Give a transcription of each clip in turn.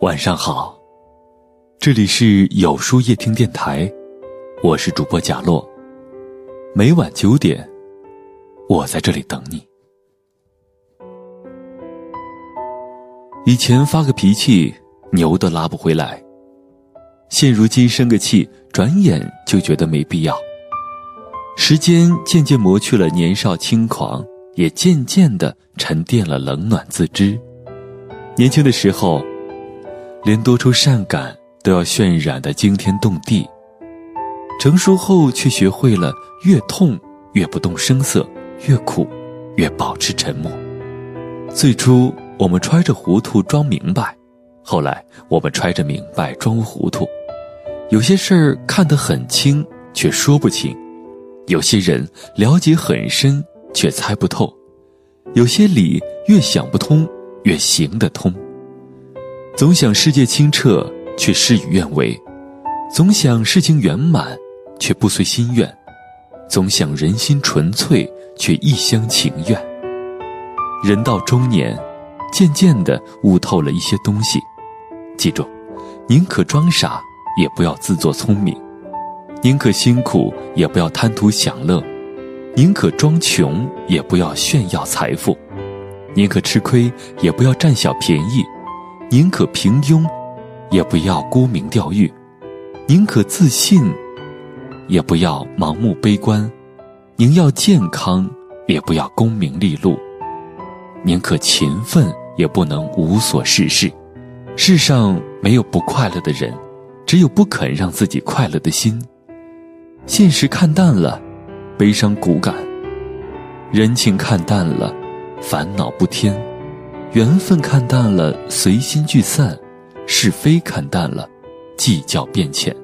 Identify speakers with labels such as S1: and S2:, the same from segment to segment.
S1: 晚上好，这里是有书夜听电台，我是主播贾洛。每晚九点，我在这里等你。以前发个脾气，牛都拉不回来；现如今生个气，转眼就觉得没必要。时间渐渐磨去了年少轻狂，也渐渐的沉淀了冷暖自知。年轻的时候。连多愁善感都要渲染的惊天动地。成熟后却学会了越痛越不动声色，越苦越保持沉默。最初我们揣着糊涂装明白，后来我们揣着明白装糊涂。有些事儿看得很清却说不清，有些人了解很深却猜不透，有些理越想不通越行得通。总想世界清澈，却事与愿违；总想事情圆满，却不随心愿；总想人心纯粹，却一厢情愿。人到中年，渐渐的悟透了一些东西。记住，宁可装傻，也不要自作聪明；宁可辛苦，也不要贪图享乐；宁可装穷，也不要炫耀财富；宁可吃亏，也不要占小便宜。宁可平庸，也不要沽名钓誉；宁可自信，也不要盲目悲观；宁要健康，也不要功名利禄；宁可勤奋，也不能无所事事。世上没有不快乐的人，只有不肯让自己快乐的心。现实看淡了，悲伤骨感；人情看淡了，烦恼不添。缘分看淡了，随心聚散；是非看淡了，计较变浅；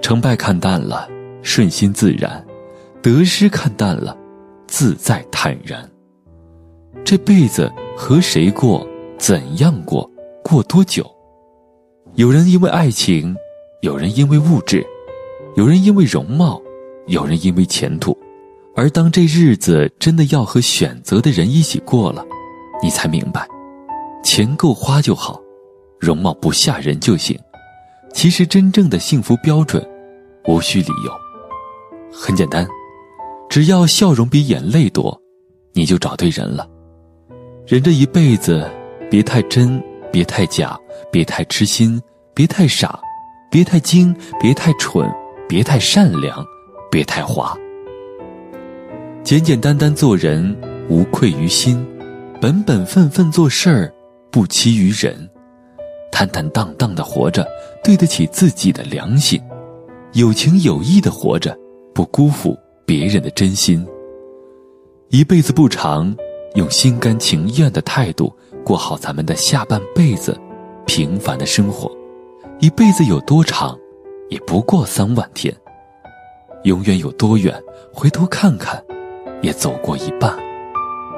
S1: 成败看淡了，顺心自然；得失看淡了，自在坦然。这辈子和谁过，怎样过，过多久？有人因为爱情，有人因为物质，有人因为容貌，有人因为前途。而当这日子真的要和选择的人一起过了。你才明白，钱够花就好，容貌不吓人就行。其实真正的幸福标准，无需理由，很简单，只要笑容比眼泪多，你就找对人了。人这一辈子，别太真，别太假，别太痴心，别太傻，别太精，别太蠢，别太善良，别太滑。简简单单做人，无愧于心。本本分分做事儿，不欺于人；坦坦荡荡的活着，对得起自己的良心；有情有义的活着，不辜负别人的真心。一辈子不长，用心甘情愿的态度过好咱们的下半辈子，平凡的生活。一辈子有多长，也不过三万天。永远有多远，回头看看，也走过一半。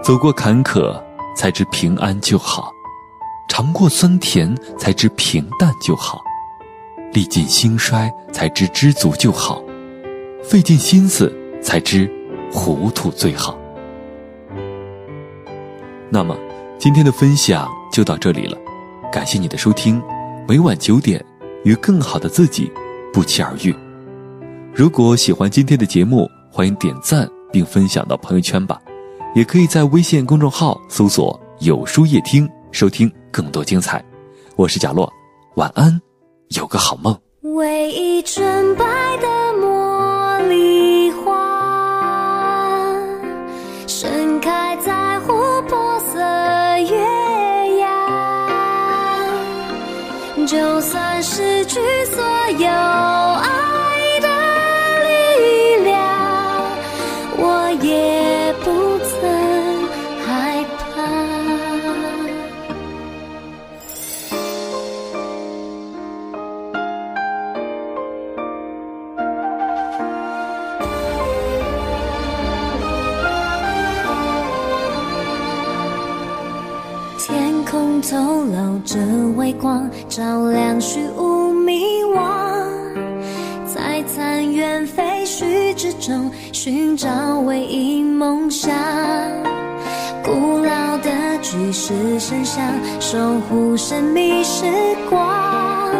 S1: 走过坎坷。才知平安就好，尝过酸甜才知平淡就好，历尽兴衰才知知足就好，费尽心思才知糊涂最好。那么，今天的分享就到这里了，感谢你的收听。每晚九点，与更好的自己不期而遇。如果喜欢今天的节目，欢迎点赞并分享到朋友圈吧。也可以在微信公众号搜索“有书夜听”，收听更多精彩。我是贾洛，晚安，有个好梦。
S2: 唯一纯白的茉莉花，盛开在琥珀色月牙，就算失去所有爱。空透露着微光，照亮虚无迷惘。在残垣废墟之中，寻找唯一梦想。古老的。巨石神像，守护神秘时光。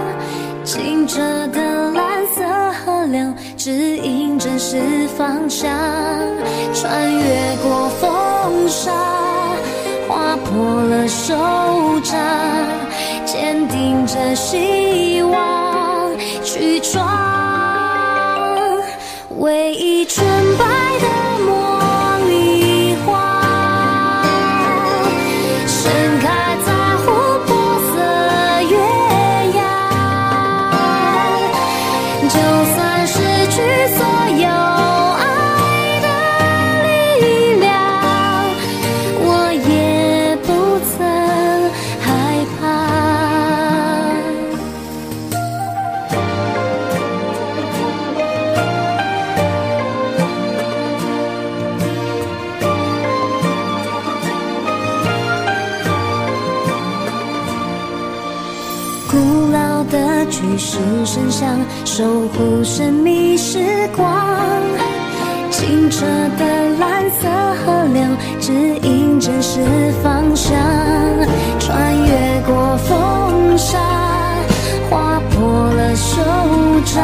S2: 清澈的蓝色河流，指引真实方向。穿越过风沙，划破了手掌，坚定着希望去闯。唯一纯白的老的巨石神像，守护神秘时光。清澈的蓝色河流，指引真实方向。穿越过风沙，划破了手掌，